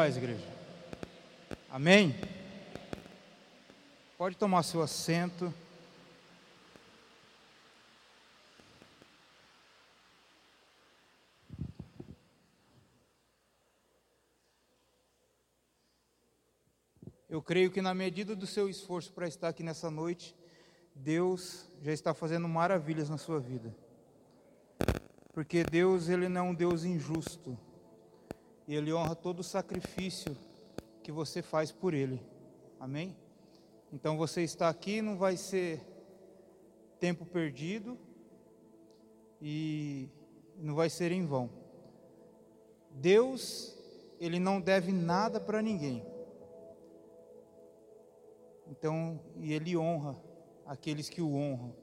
Paz, igreja. Amém? Pode tomar seu assento. Eu creio que na medida do seu esforço para estar aqui nessa noite, Deus já está fazendo maravilhas na sua vida. Porque Deus, ele não é um Deus injusto. E ele honra todo o sacrifício que você faz por ele. Amém? Então você está aqui não vai ser tempo perdido e não vai ser em vão. Deus, ele não deve nada para ninguém. Então, e ele honra aqueles que o honram.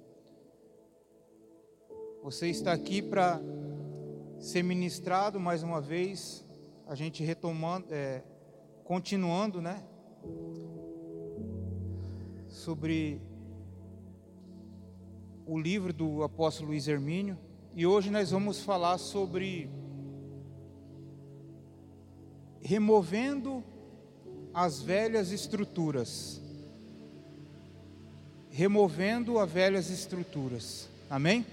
Você está aqui para ser ministrado mais uma vez, a gente retomando, é, continuando, né? Sobre o livro do apóstolo Luiz Hermínio. E hoje nós vamos falar sobre removendo as velhas estruturas removendo as velhas estruturas. Amém?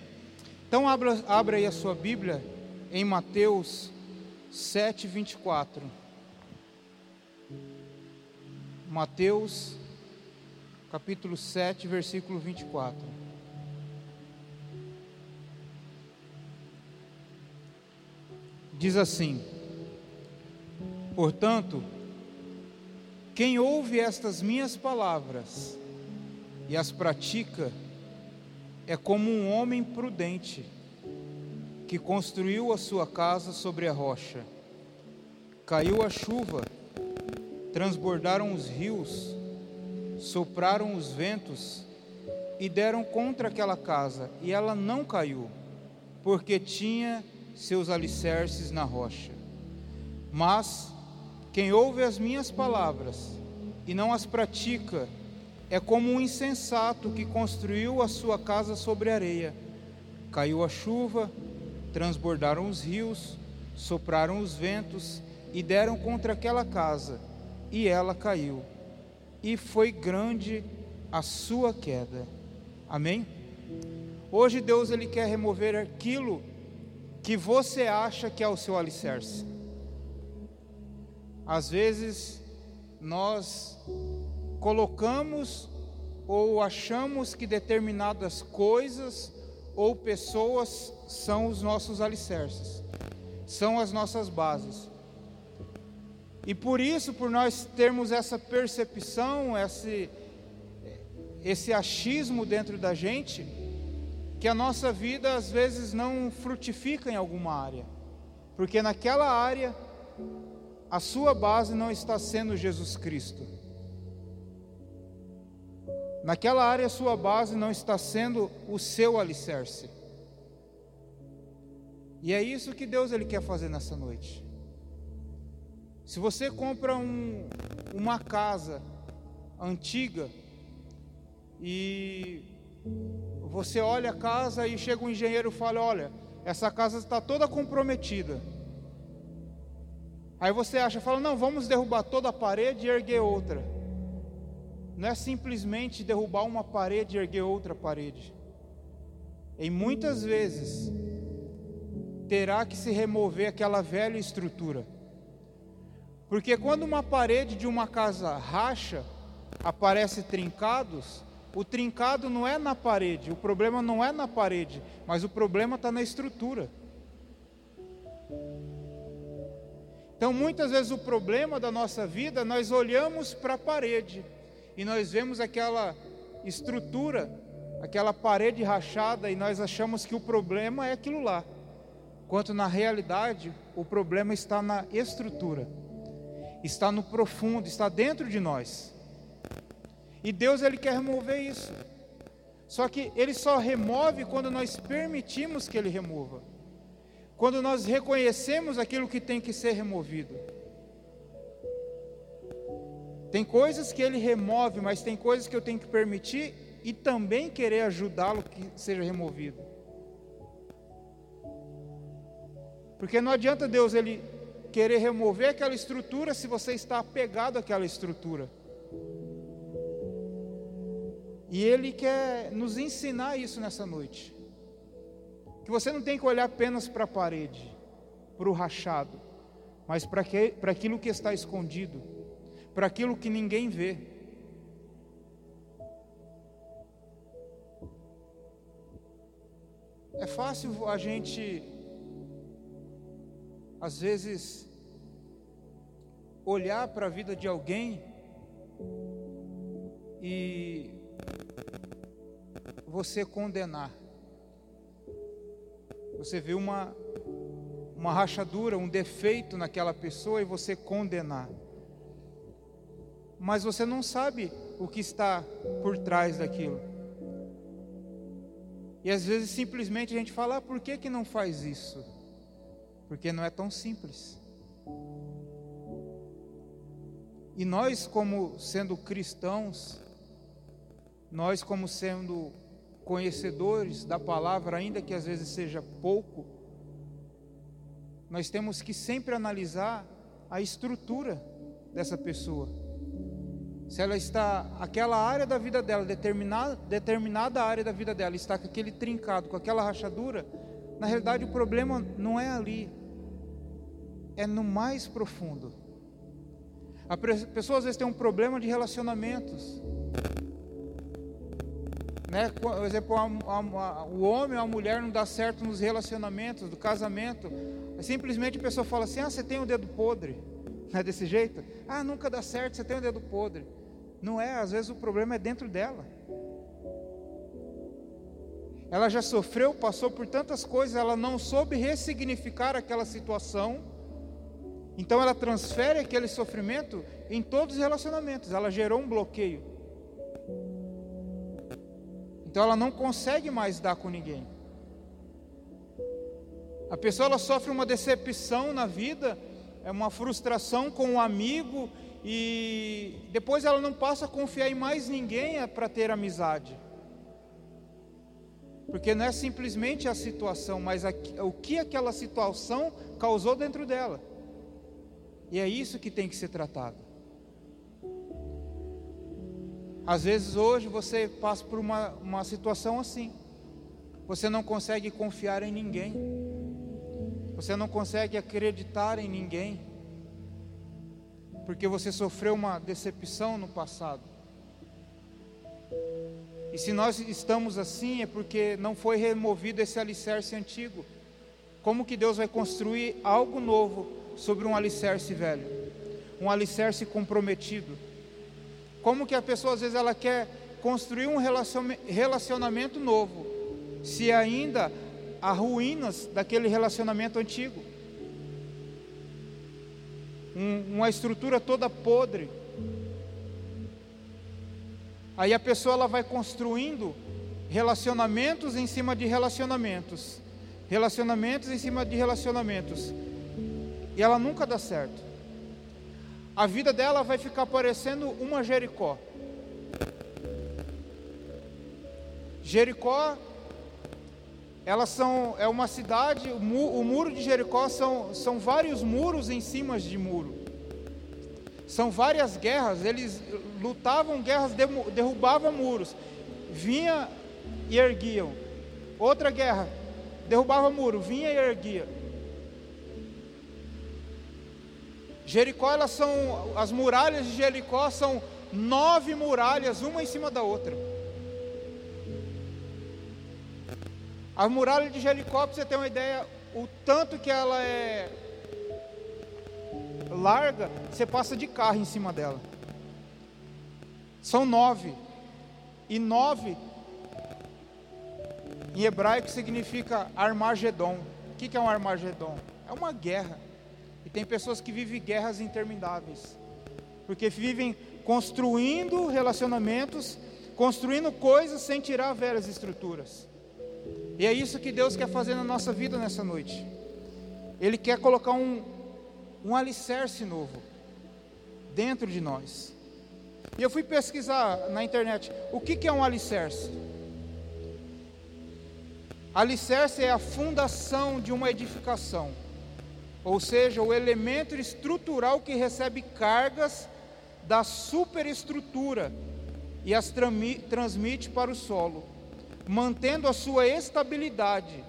Então abra, abra aí a sua Bíblia em Mateus 7, 24. Mateus capítulo 7, versículo 24. Diz assim: Portanto, quem ouve estas minhas palavras e as pratica, é como um homem prudente que construiu a sua casa sobre a rocha. Caiu a chuva, transbordaram os rios, sopraram os ventos e deram contra aquela casa, e ela não caiu, porque tinha seus alicerces na rocha. Mas quem ouve as minhas palavras e não as pratica, é como um insensato que construiu a sua casa sobre areia. Caiu a chuva, transbordaram os rios, sopraram os ventos e deram contra aquela casa, e ela caiu. E foi grande a sua queda. Amém? Hoje Deus ele quer remover aquilo que você acha que é o seu alicerce. Às vezes nós colocamos ou achamos que determinadas coisas ou pessoas são os nossos alicerces, são as nossas bases. E por isso, por nós termos essa percepção, esse, esse achismo dentro da gente, que a nossa vida às vezes não frutifica em alguma área, porque naquela área a sua base não está sendo Jesus Cristo. Naquela área, sua base não está sendo o seu alicerce. E é isso que Deus ele quer fazer nessa noite. Se você compra um, uma casa antiga e você olha a casa e chega um engenheiro e fala: Olha, essa casa está toda comprometida. Aí você acha, fala: Não, vamos derrubar toda a parede e erguer outra não é simplesmente derrubar uma parede e erguer outra parede. Em muitas vezes terá que se remover aquela velha estrutura. Porque quando uma parede de uma casa racha, aparece trincados, o trincado não é na parede, o problema não é na parede, mas o problema está na estrutura. Então, muitas vezes o problema da nossa vida, nós olhamos para a parede, e nós vemos aquela estrutura, aquela parede rachada e nós achamos que o problema é aquilo lá. Quanto na realidade, o problema está na estrutura. Está no profundo, está dentro de nós. E Deus ele quer remover isso. Só que ele só remove quando nós permitimos que ele remova. Quando nós reconhecemos aquilo que tem que ser removido. Tem coisas que ele remove, mas tem coisas que eu tenho que permitir e também querer ajudá-lo que seja removido. Porque não adianta Deus ele querer remover aquela estrutura se você está apegado àquela estrutura. E Ele quer nos ensinar isso nessa noite. Que você não tem que olhar apenas para a parede, para o rachado, mas para aquilo que está escondido, para aquilo que ninguém vê. É fácil a gente, às vezes, olhar para a vida de alguém e você condenar. Você vê uma, uma rachadura, um defeito naquela pessoa e você condenar. Mas você não sabe o que está por trás daquilo. E às vezes simplesmente a gente fala, ah, por que, que não faz isso? Porque não é tão simples. E nós, como sendo cristãos, nós, como sendo conhecedores da palavra, ainda que às vezes seja pouco, nós temos que sempre analisar a estrutura dessa pessoa. Se ela está, aquela área da vida dela, determinada, determinada área da vida dela, está com aquele trincado, com aquela rachadura, na realidade o problema não é ali, é no mais profundo. A pessoa às vezes tem um problema de relacionamentos. Né? Por exemplo, a, a, a, o homem ou a mulher não dá certo nos relacionamentos, do casamento. Simplesmente a pessoa fala assim: ah, você tem o um dedo podre. Não é desse jeito? Ah, nunca dá certo, você tem o dedo podre. Não é, às vezes o problema é dentro dela. Ela já sofreu, passou por tantas coisas, ela não soube ressignificar aquela situação. Então ela transfere aquele sofrimento em todos os relacionamentos. Ela gerou um bloqueio. Então ela não consegue mais dar com ninguém. A pessoa ela sofre uma decepção na vida, é uma frustração com um amigo e depois ela não passa a confiar em mais ninguém é para ter amizade. Porque não é simplesmente a situação, mas o que aquela situação causou dentro dela. E é isso que tem que ser tratado. Às vezes hoje você passa por uma, uma situação assim. Você não consegue confiar em ninguém. Você não consegue acreditar em ninguém. Porque você sofreu uma decepção no passado. E se nós estamos assim é porque não foi removido esse alicerce antigo. Como que Deus vai construir algo novo sobre um alicerce velho? Um alicerce comprometido como que a pessoa às vezes ela quer construir um relacionamento novo, se ainda há ruínas daquele relacionamento antigo. Um, uma estrutura toda podre. Aí a pessoa ela vai construindo relacionamentos em cima de relacionamentos, relacionamentos em cima de relacionamentos, e ela nunca dá certo a vida dela vai ficar parecendo uma Jericó. Jericó, elas são, é uma cidade, o, mu, o muro de Jericó são, são vários muros em cima de muro. São várias guerras, eles lutavam guerras, derrubavam muros. Vinha e erguiam. Outra guerra, derrubava muro, vinha e erguia. Jericó, elas são, as muralhas de Jericó são nove muralhas, uma em cima da outra. A muralha de Jericó, você ter uma ideia, o tanto que ela é larga, você passa de carro em cima dela. São nove. E nove, em hebraico, significa Armagedon. O que é um Armagedon? É uma guerra. E tem pessoas que vivem guerras intermináveis, porque vivem construindo relacionamentos, construindo coisas sem tirar velhas estruturas. E é isso que Deus quer fazer na nossa vida nessa noite. Ele quer colocar um, um alicerce novo dentro de nós. E eu fui pesquisar na internet o que, que é um alicerce. Alicerce é a fundação de uma edificação. ou seja, o elemento estrutural que recebe cargas da superestrutura e as transmite para o solo, mantendo a sua estabilidade.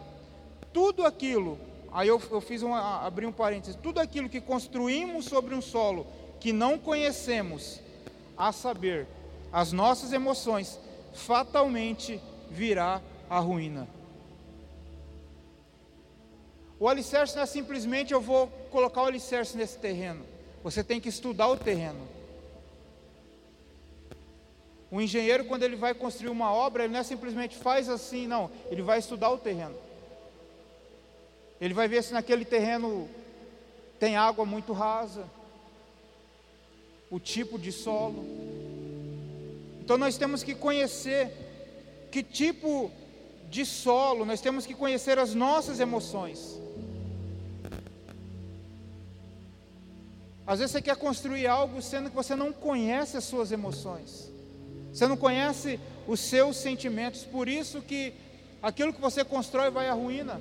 Tudo aquilo, aí eu, eu fiz uma, abri um parênteses, tudo aquilo que construímos sobre um solo que não conhecemos, a saber, as nossas emoções, fatalmente virá a ruína. O alicerce não é simplesmente eu vou colocar o alicerce nesse terreno. Você tem que estudar o terreno. O engenheiro, quando ele vai construir uma obra, ele não é simplesmente faz assim, não. Ele vai estudar o terreno. Ele vai ver se naquele terreno tem água muito rasa, o tipo de solo. Então nós temos que conhecer que tipo de solo, nós temos que conhecer as nossas emoções. Às vezes você quer construir algo sendo que você não conhece as suas emoções. Você não conhece os seus sentimentos, por isso que aquilo que você constrói vai à ruína.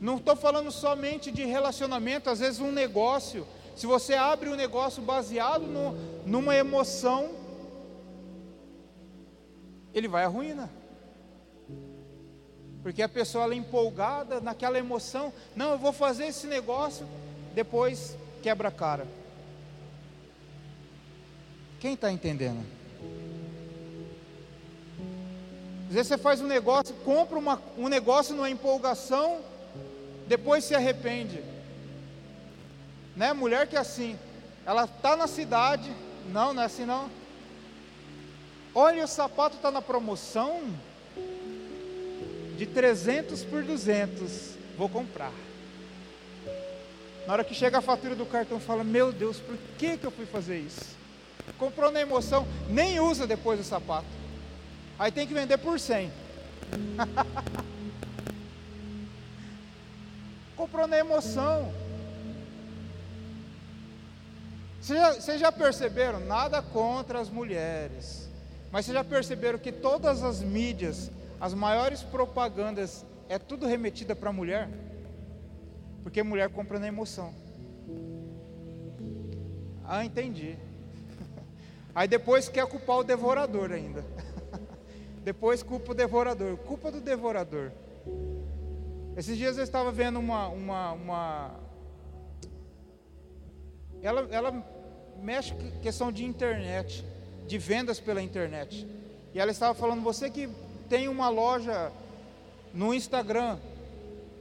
Não estou falando somente de relacionamento, às vezes um negócio. Se você abre um negócio baseado no, numa emoção, ele vai à ruína. Porque a pessoa ela é empolgada naquela emoção, não, eu vou fazer esse negócio, depois quebra a cara. Quem está entendendo? Às vezes você faz um negócio, compra uma, um negócio numa empolgação, depois se arrepende. Né? Mulher que é assim, ela está na cidade, não, não é assim não. Olha, o sapato está na promoção de 300 por 200, vou comprar. Na hora que chega a fatura do cartão, fala: Meu Deus, por que, que eu fui fazer isso? Comprou na emoção, nem usa depois o sapato. Aí tem que vender por 100. Comprou na emoção. Vocês já, vocês já perceberam? Nada contra as mulheres. Mas vocês já perceberam que todas as mídias, as maiores propagandas, é tudo remetida para a mulher? Porque mulher compra na emoção. Ah, entendi. Aí depois quer culpar o devorador ainda. depois culpa o devorador. Culpa do devorador. Esses dias eu estava vendo uma. uma, uma... Ela, ela mexe com questão de internet, de vendas pela internet. E ela estava falando, você que tem uma loja no Instagram,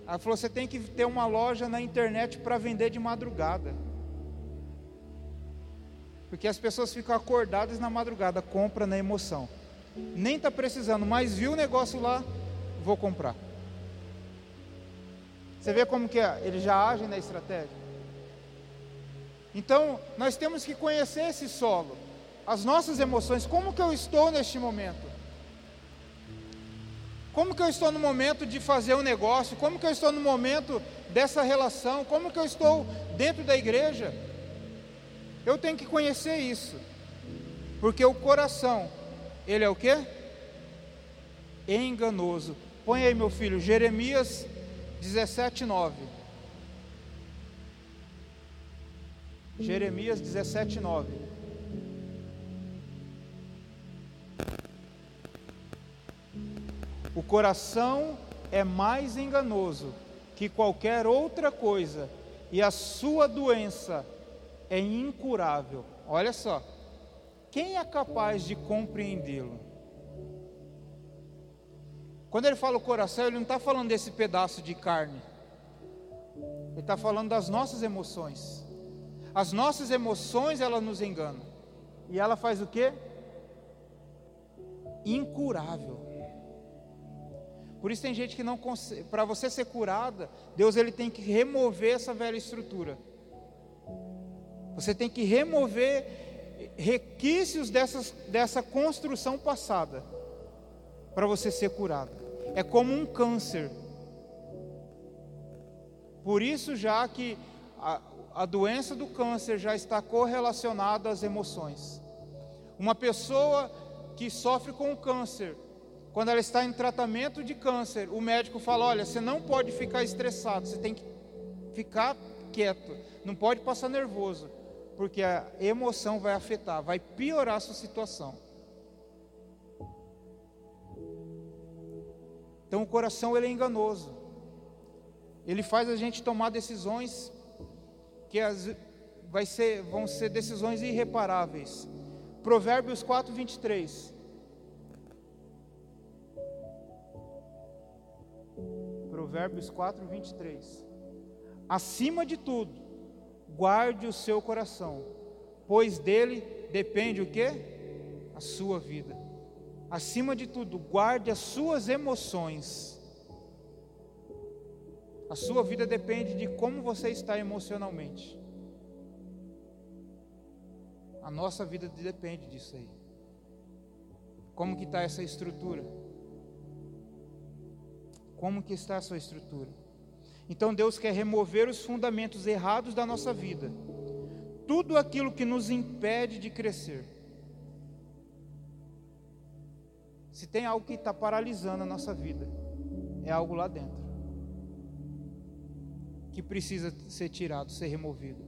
ela falou: você tem que ter uma loja na internet para vender de madrugada. Porque as pessoas ficam acordadas na madrugada, compra na emoção. Nem está precisando, mas viu o negócio lá, vou comprar. Você vê como que é? eles já agem na estratégia. Então, nós temos que conhecer esse solo, as nossas emoções, como que eu estou neste momento? Como que eu estou no momento de fazer um negócio? Como que eu estou no momento dessa relação? Como que eu estou dentro da igreja? Eu tenho que conhecer isso. Porque o coração, ele é o quê? Enganoso. Põe aí, meu filho, Jeremias 17, 9. Jeremias 17, 9. O coração é mais enganoso que qualquer outra coisa, e a sua doença é incurável. Olha só, quem é capaz de compreendê-lo? Quando ele fala o coração, ele não está falando desse pedaço de carne, ele está falando das nossas emoções. As nossas emoções, elas nos enganam, e ela faz o que? Incurável. Por isso tem gente que não consegue, para você ser curada, Deus ele tem que remover essa velha estrutura. Você tem que remover requisitos dessas, dessa construção passada para você ser curada. É como um câncer. Por isso já que a, a doença do câncer já está correlacionada às emoções. Uma pessoa que sofre com câncer, quando ela está em tratamento de câncer, o médico fala: olha, você não pode ficar estressado, você tem que ficar quieto, não pode passar nervoso, porque a emoção vai afetar, vai piorar a sua situação. Então o coração ele é enganoso. Ele faz a gente tomar decisões que as, vai ser, vão ser decisões irreparáveis. Provérbios 4, 23. Provérbios 4, 23. Acima de tudo, guarde o seu coração, pois dele depende o que? A sua vida. Acima de tudo, guarde as suas emoções. A sua vida depende de como você está emocionalmente. A nossa vida depende disso aí. Como que está essa estrutura? Como que está a sua estrutura? Então Deus quer remover os fundamentos errados da nossa vida. Tudo aquilo que nos impede de crescer. Se tem algo que está paralisando a nossa vida, é algo lá dentro. Que precisa ser tirado, ser removido.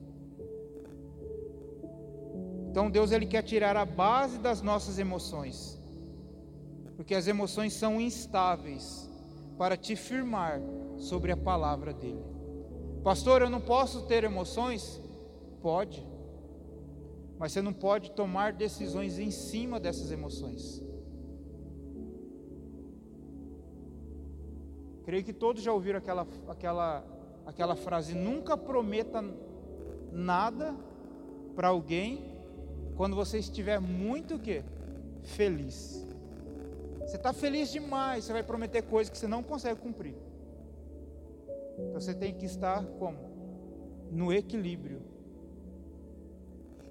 Então Deus ele quer tirar a base das nossas emoções. Porque as emoções são instáveis para te firmar sobre a palavra dele. Pastor, eu não posso ter emoções? Pode. Mas você não pode tomar decisões em cima dessas emoções. Creio que todos já ouviram aquela, aquela, aquela frase: nunca prometa nada para alguém quando você estiver muito o quê? Feliz. Você está feliz demais, você vai prometer coisas que você não consegue cumprir. Então você tem que estar como? No equilíbrio.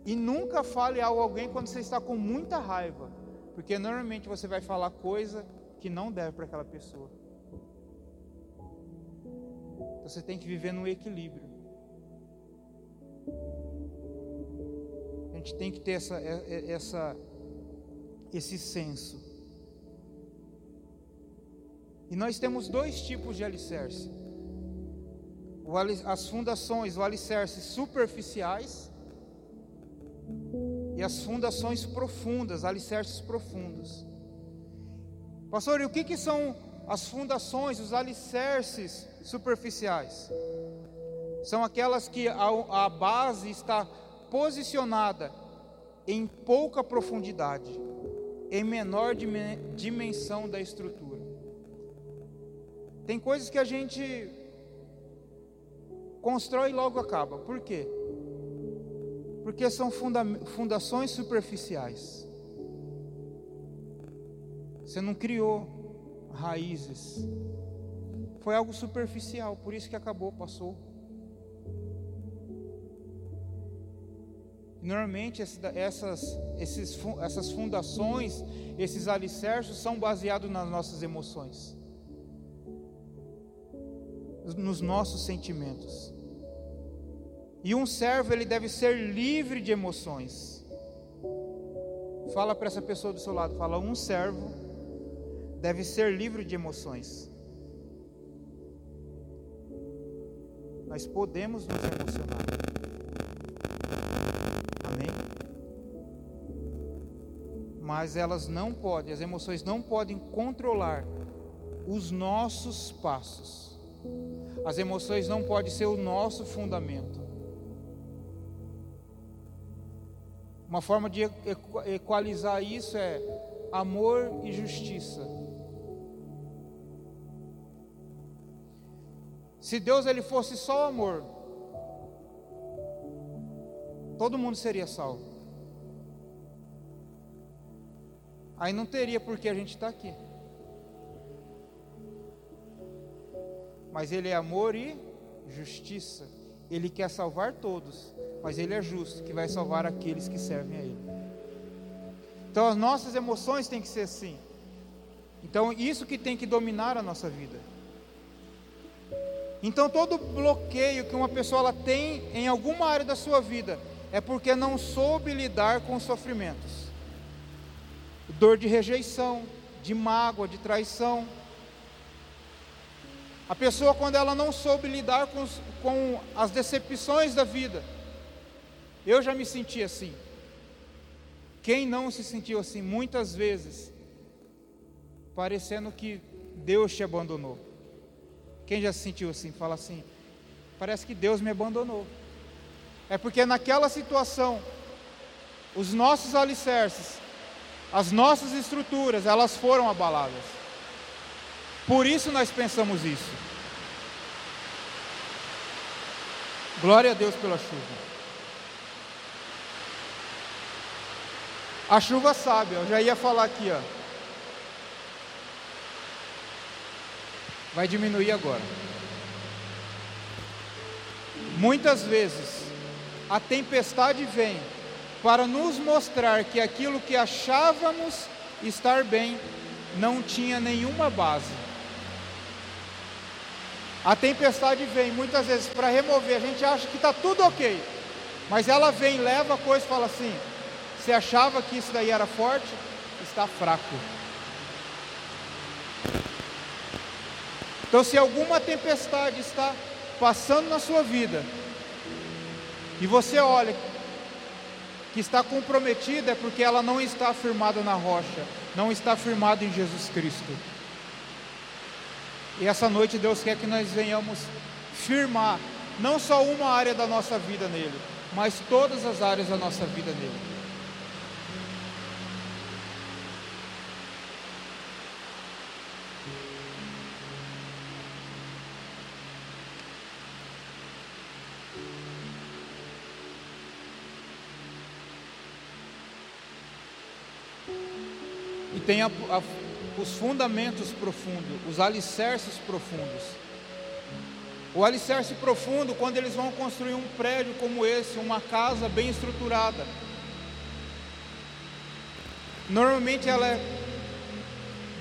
E nunca fale a alguém quando você está com muita raiva, porque normalmente você vai falar coisa que não deve para aquela pessoa. Então você tem que viver no equilíbrio. A gente tem que ter essa, é, é, essa, esse senso. E nós temos dois tipos de alicerce: as fundações, o alicerce superficiais e as fundações profundas, alicerces profundos. Pastor, e o que, que são as fundações, os alicerces superficiais? São aquelas que a, a base está posicionada em pouca profundidade, em menor dimensão da estrutura. Tem coisas que a gente constrói e logo acaba. Por quê? Porque são funda fundações superficiais. Você não criou raízes. Foi algo superficial, por isso que acabou, passou. Normalmente essas, essas fundações, esses alicerces são baseados nas nossas emoções nos nossos sentimentos. E um servo ele deve ser livre de emoções. Fala para essa pessoa do seu lado, fala um servo deve ser livre de emoções. Nós podemos nos emocionar. Amém? Mas elas não podem, as emoções não podem controlar os nossos passos. As emoções não podem ser o nosso fundamento. Uma forma de equalizar isso é amor e justiça. Se Deus ele fosse só amor, todo mundo seria salvo. Aí não teria por que a gente estar tá aqui. Mas Ele é amor e justiça. Ele quer salvar todos, mas Ele é justo, que vai salvar aqueles que servem a Ele. Então as nossas emoções têm que ser assim. Então isso que tem que dominar a nossa vida. Então todo bloqueio que uma pessoa ela tem em alguma área da sua vida é porque não soube lidar com os sofrimentos. Dor de rejeição, de mágoa, de traição. A pessoa, quando ela não soube lidar com, com as decepções da vida, eu já me senti assim. Quem não se sentiu assim muitas vezes, parecendo que Deus te abandonou? Quem já se sentiu assim? Fala assim: parece que Deus me abandonou. É porque naquela situação, os nossos alicerces, as nossas estruturas, elas foram abaladas. Por isso nós pensamos isso. Glória a Deus pela chuva. A chuva sabe, eu já ia falar aqui, ó. Vai diminuir agora. Muitas vezes a tempestade vem para nos mostrar que aquilo que achávamos estar bem não tinha nenhuma base. A tempestade vem muitas vezes para remover, a gente acha que está tudo ok, mas ela vem, leva a coisa e fala assim: você achava que isso daí era forte? Está fraco. Então, se alguma tempestade está passando na sua vida, e você olha que está comprometida, é porque ela não está firmada na rocha, não está firmada em Jesus Cristo. E essa noite Deus quer que nós venhamos firmar não só uma área da nossa vida nele, mas todas as áreas da nossa vida nele. E tem a, a, os fundamentos profundos, os alicerces profundos. O alicerce profundo, quando eles vão construir um prédio como esse, uma casa bem estruturada, normalmente ela é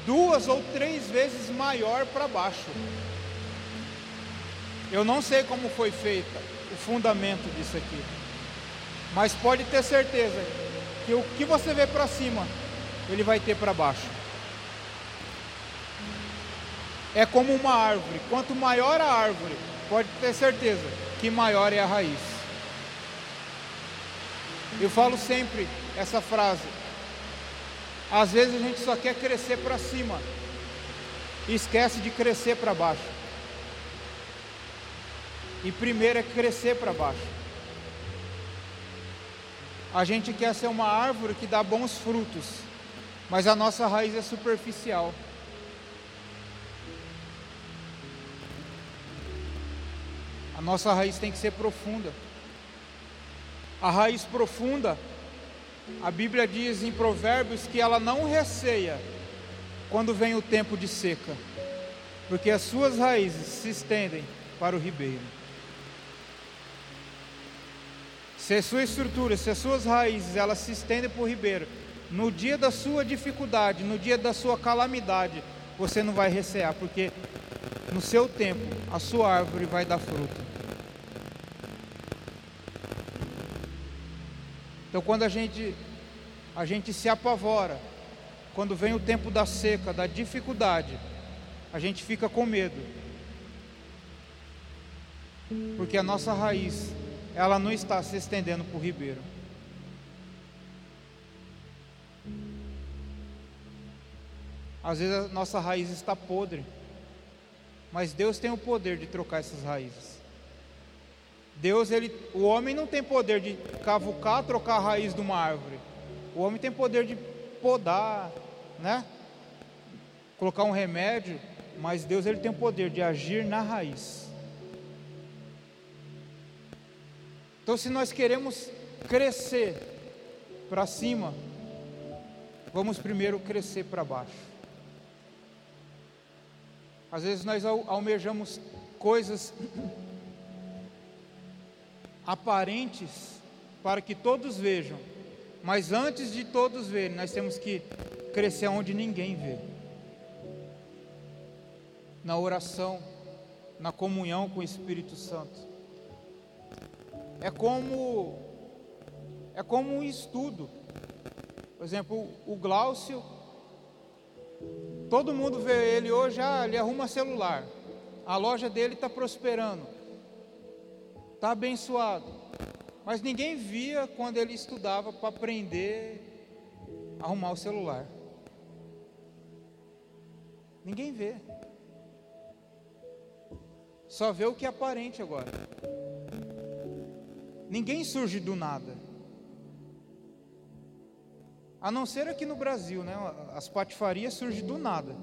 duas ou três vezes maior para baixo. Eu não sei como foi feita o fundamento disso aqui, mas pode ter certeza que o que você vê para cima, ele vai ter para baixo é como uma árvore. Quanto maior a árvore, pode ter certeza que maior é a raiz. Eu falo sempre essa frase. Às vezes a gente só quer crescer para cima e esquece de crescer para baixo. E primeiro é crescer para baixo. A gente quer ser uma árvore que dá bons frutos, mas a nossa raiz é superficial. A nossa raiz tem que ser profunda. A raiz profunda, a Bíblia diz em Provérbios que ela não receia quando vem o tempo de seca, porque as suas raízes se estendem para o ribeiro. Se a sua estrutura, se as suas raízes elas se estendem para o ribeiro, no dia da sua dificuldade, no dia da sua calamidade, você não vai recear, porque no seu tempo a sua árvore vai dar fruto. Então quando a gente a gente se apavora, quando vem o tempo da seca, da dificuldade, a gente fica com medo. Porque a nossa raiz, ela não está se estendendo para o ribeiro. Às vezes a nossa raiz está podre, mas Deus tem o poder de trocar essas raízes. Deus, ele, o homem não tem poder de cavucar, trocar a raiz de uma árvore. O homem tem poder de podar, né? Colocar um remédio, mas Deus ele tem o poder de agir na raiz. Então, se nós queremos crescer para cima, vamos primeiro crescer para baixo. Às vezes nós almejamos coisas aparentes para que todos vejam. Mas antes de todos verem, nós temos que crescer onde ninguém vê. Na oração, na comunhão com o Espírito Santo. É como é como um estudo. Por exemplo, o Glaucio Todo mundo vê ele hoje, ah, ele arruma celular. A loja dele está prosperando. Está abençoado. Mas ninguém via quando ele estudava para aprender a arrumar o celular. Ninguém vê. Só vê o que é aparente agora. Ninguém surge do nada. A não ser aqui no Brasil, né? As patifarias surgem do nada.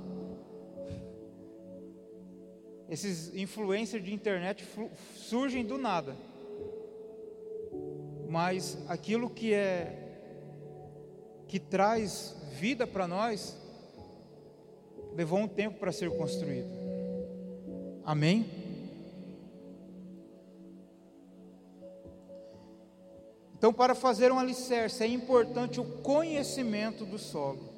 Esses influencers de internet surgem do nada. Mas aquilo que é que traz vida para nós levou um tempo para ser construído. Amém? Então, para fazer um alicerce, é importante o conhecimento do solo.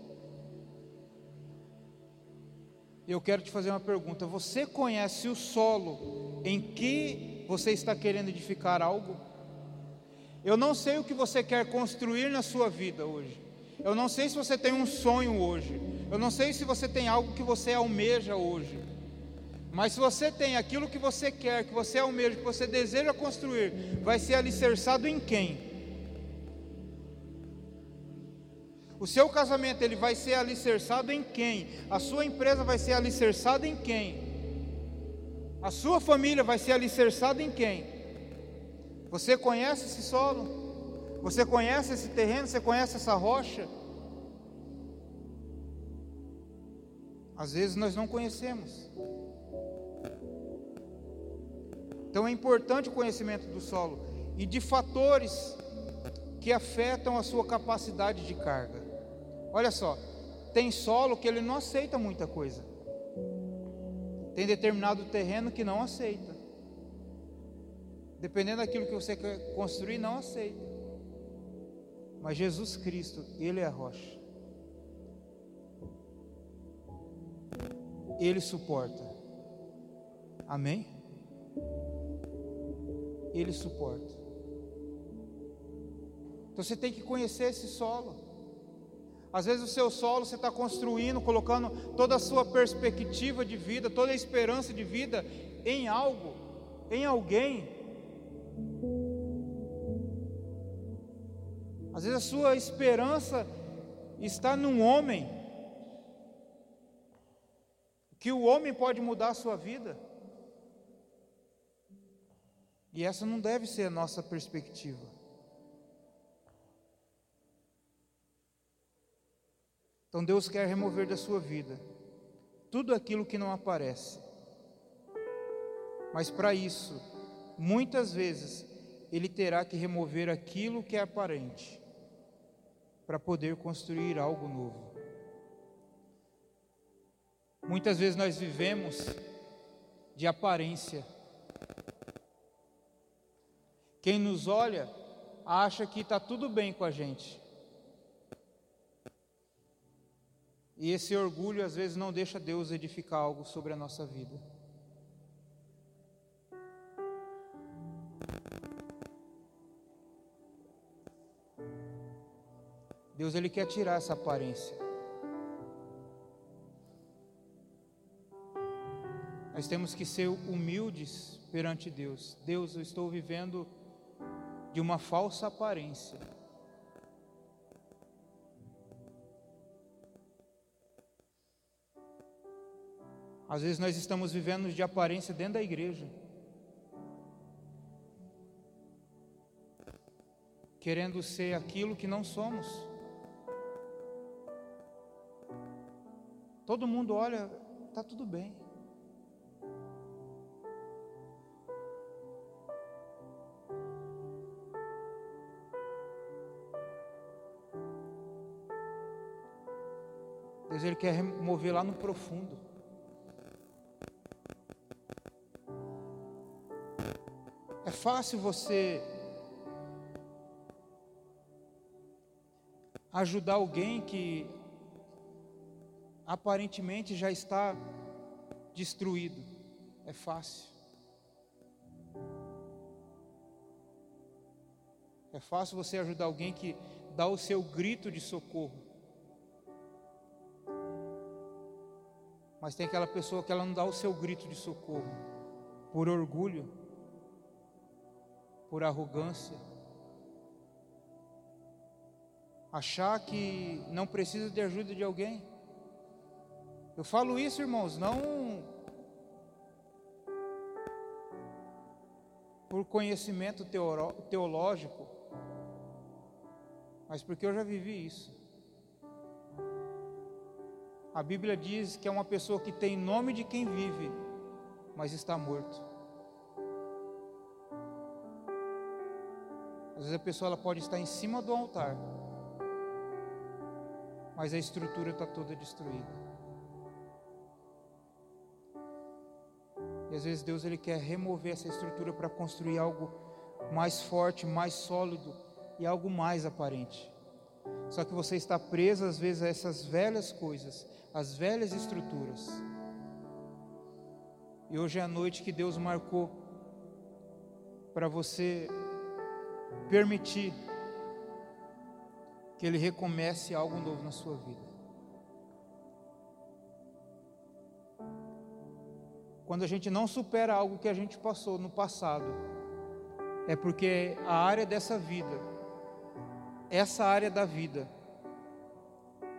Eu quero te fazer uma pergunta: você conhece o solo em que você está querendo edificar algo? Eu não sei o que você quer construir na sua vida hoje. Eu não sei se você tem um sonho hoje. Eu não sei se você tem algo que você almeja hoje. Mas se você tem aquilo que você quer, que você almeja, que você deseja construir, vai ser alicerçado em quem? O seu casamento ele vai ser alicerçado em quem? A sua empresa vai ser alicerçada em quem? A sua família vai ser alicerçada em quem? Você conhece esse solo? Você conhece esse terreno? Você conhece essa rocha? Às vezes nós não conhecemos. Então é importante o conhecimento do solo e de fatores que afetam a sua capacidade de carga. Olha só, tem solo que ele não aceita muita coisa. Tem determinado terreno que não aceita. Dependendo daquilo que você quer construir, não aceita. Mas Jesus Cristo, Ele é a rocha. Ele suporta. Amém? Ele suporta. Então você tem que conhecer esse solo. Às vezes o seu solo você está construindo, colocando toda a sua perspectiva de vida, toda a esperança de vida em algo, em alguém. Às vezes a sua esperança está num homem, que o homem pode mudar a sua vida. E essa não deve ser a nossa perspectiva. Então Deus quer remover da sua vida tudo aquilo que não aparece. Mas para isso, muitas vezes, Ele terá que remover aquilo que é aparente, para poder construir algo novo. Muitas vezes nós vivemos de aparência. Quem nos olha acha que está tudo bem com a gente. E esse orgulho às vezes não deixa Deus edificar algo sobre a nossa vida. Deus ele quer tirar essa aparência. Nós temos que ser humildes perante Deus. Deus, eu estou vivendo de uma falsa aparência. Às vezes nós estamos vivendo de aparência dentro da igreja. Querendo ser aquilo que não somos. Todo mundo olha, está tudo bem. Deus ele quer remover lá no profundo. Fácil você ajudar alguém que aparentemente já está destruído. É fácil. É fácil você ajudar alguém que dá o seu grito de socorro. Mas tem aquela pessoa que ela não dá o seu grito de socorro por orgulho, por arrogância, achar que não precisa de ajuda de alguém. Eu falo isso, irmãos, não por conhecimento teológico, mas porque eu já vivi isso. A Bíblia diz que é uma pessoa que tem nome de quem vive, mas está morto. Às vezes a pessoa ela pode estar em cima do altar, mas a estrutura está toda destruída. E às vezes Deus ele quer remover essa estrutura para construir algo mais forte, mais sólido e algo mais aparente. Só que você está preso às vezes a essas velhas coisas, as velhas estruturas. E hoje é a noite que Deus marcou para você permitir que Ele recomece algo novo na sua vida. Quando a gente não supera algo que a gente passou no passado, é porque a área dessa vida, essa área da vida,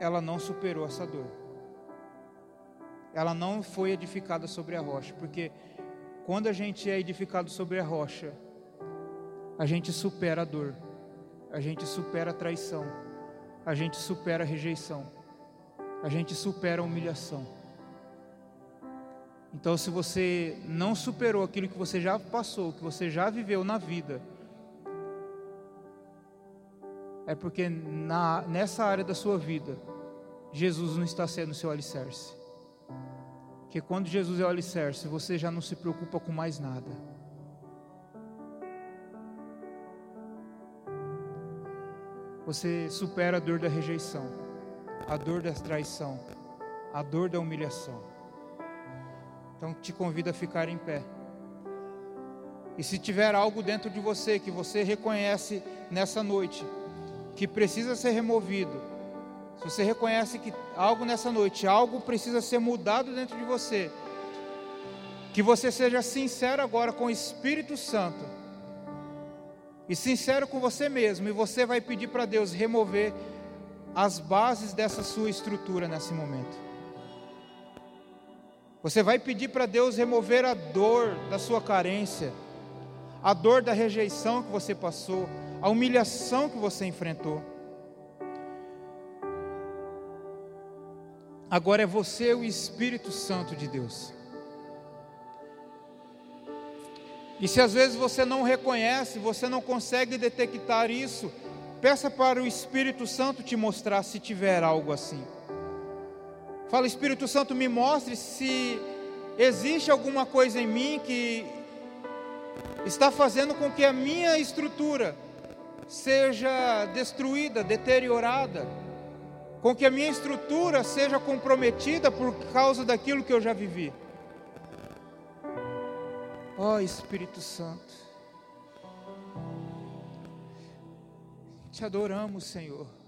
ela não superou essa dor. Ela não foi edificada sobre a rocha, porque quando a gente é edificado sobre a rocha, a gente supera a dor, a gente supera a traição, a gente supera a rejeição, a gente supera a humilhação. Então, se você não superou aquilo que você já passou, que você já viveu na vida, é porque na, nessa área da sua vida, Jesus não está sendo o seu alicerce. Porque quando Jesus é o alicerce, você já não se preocupa com mais nada. Você supera a dor da rejeição, a dor da traição, a dor da humilhação. Então te convido a ficar em pé. E se tiver algo dentro de você que você reconhece nessa noite, que precisa ser removido, se você reconhece que algo nessa noite, algo precisa ser mudado dentro de você, que você seja sincero agora com o Espírito Santo e sincero com você mesmo, e você vai pedir para Deus remover as bases dessa sua estrutura nesse momento. Você vai pedir para Deus remover a dor da sua carência, a dor da rejeição que você passou, a humilhação que você enfrentou. Agora é você o Espírito Santo de Deus. E se às vezes você não reconhece, você não consegue detectar isso, peça para o Espírito Santo te mostrar se tiver algo assim. Fala, Espírito Santo, me mostre se existe alguma coisa em mim que está fazendo com que a minha estrutura seja destruída, deteriorada, com que a minha estrutura seja comprometida por causa daquilo que eu já vivi. Ó oh, Espírito Santo, te adoramos, Senhor.